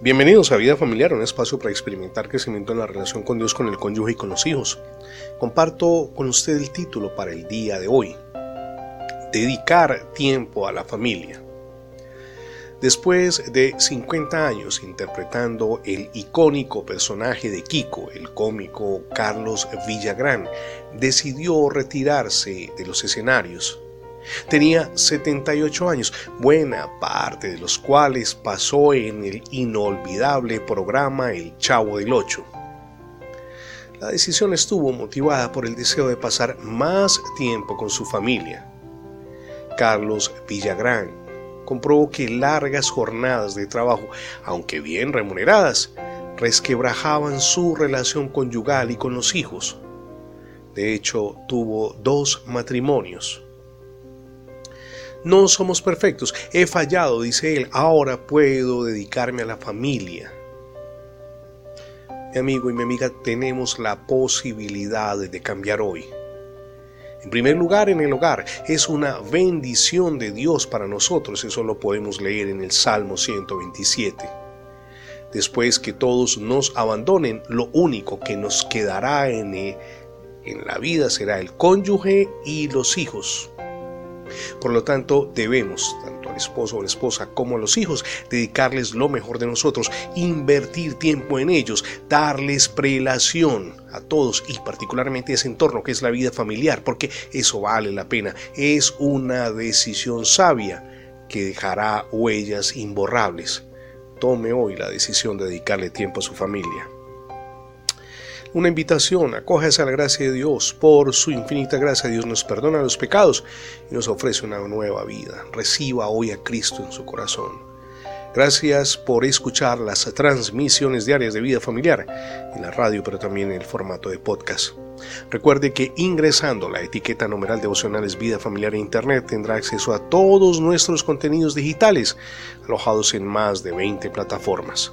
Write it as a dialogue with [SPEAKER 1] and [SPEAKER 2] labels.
[SPEAKER 1] Bienvenidos a Vida Familiar, un espacio para experimentar crecimiento en la relación con Dios, con el cónyuge y con los hijos. Comparto con usted el título para el día de hoy. Dedicar tiempo a la familia. Después de 50 años interpretando el icónico personaje de Kiko, el cómico Carlos Villagrán, decidió retirarse de los escenarios Tenía 78 años, buena parte de los cuales pasó en el inolvidable programa El Chavo del Ocho. La decisión estuvo motivada por el deseo de pasar más tiempo con su familia. Carlos Villagrán comprobó que largas jornadas de trabajo, aunque bien remuneradas, resquebrajaban su relación conyugal y con los hijos. De hecho, tuvo dos matrimonios. No somos perfectos. He fallado, dice él. Ahora puedo dedicarme a la familia. Mi amigo y mi amiga, tenemos la posibilidad de cambiar hoy. En primer lugar, en el hogar. Es una bendición de Dios para nosotros. Eso lo podemos leer en el Salmo 127. Después que todos nos abandonen, lo único que nos quedará en, en la vida será el cónyuge y los hijos. Por lo tanto, debemos, tanto al esposo o la esposa como a los hijos, dedicarles lo mejor de nosotros, invertir tiempo en ellos, darles prelación a todos y particularmente ese entorno que es la vida familiar, porque eso vale la pena. Es una decisión sabia que dejará huellas imborrables. Tome hoy la decisión de dedicarle tiempo a su familia una invitación, acójase a la gracia de Dios. Por su infinita gracia Dios nos perdona los pecados y nos ofrece una nueva vida. Reciba hoy a Cristo en su corazón. Gracias por escuchar las transmisiones diarias de vida familiar en la radio, pero también en el formato de podcast. Recuerde que ingresando la etiqueta numeral devocionales Vida Familiar e Internet tendrá acceso a todos nuestros contenidos digitales alojados en más de 20 plataformas.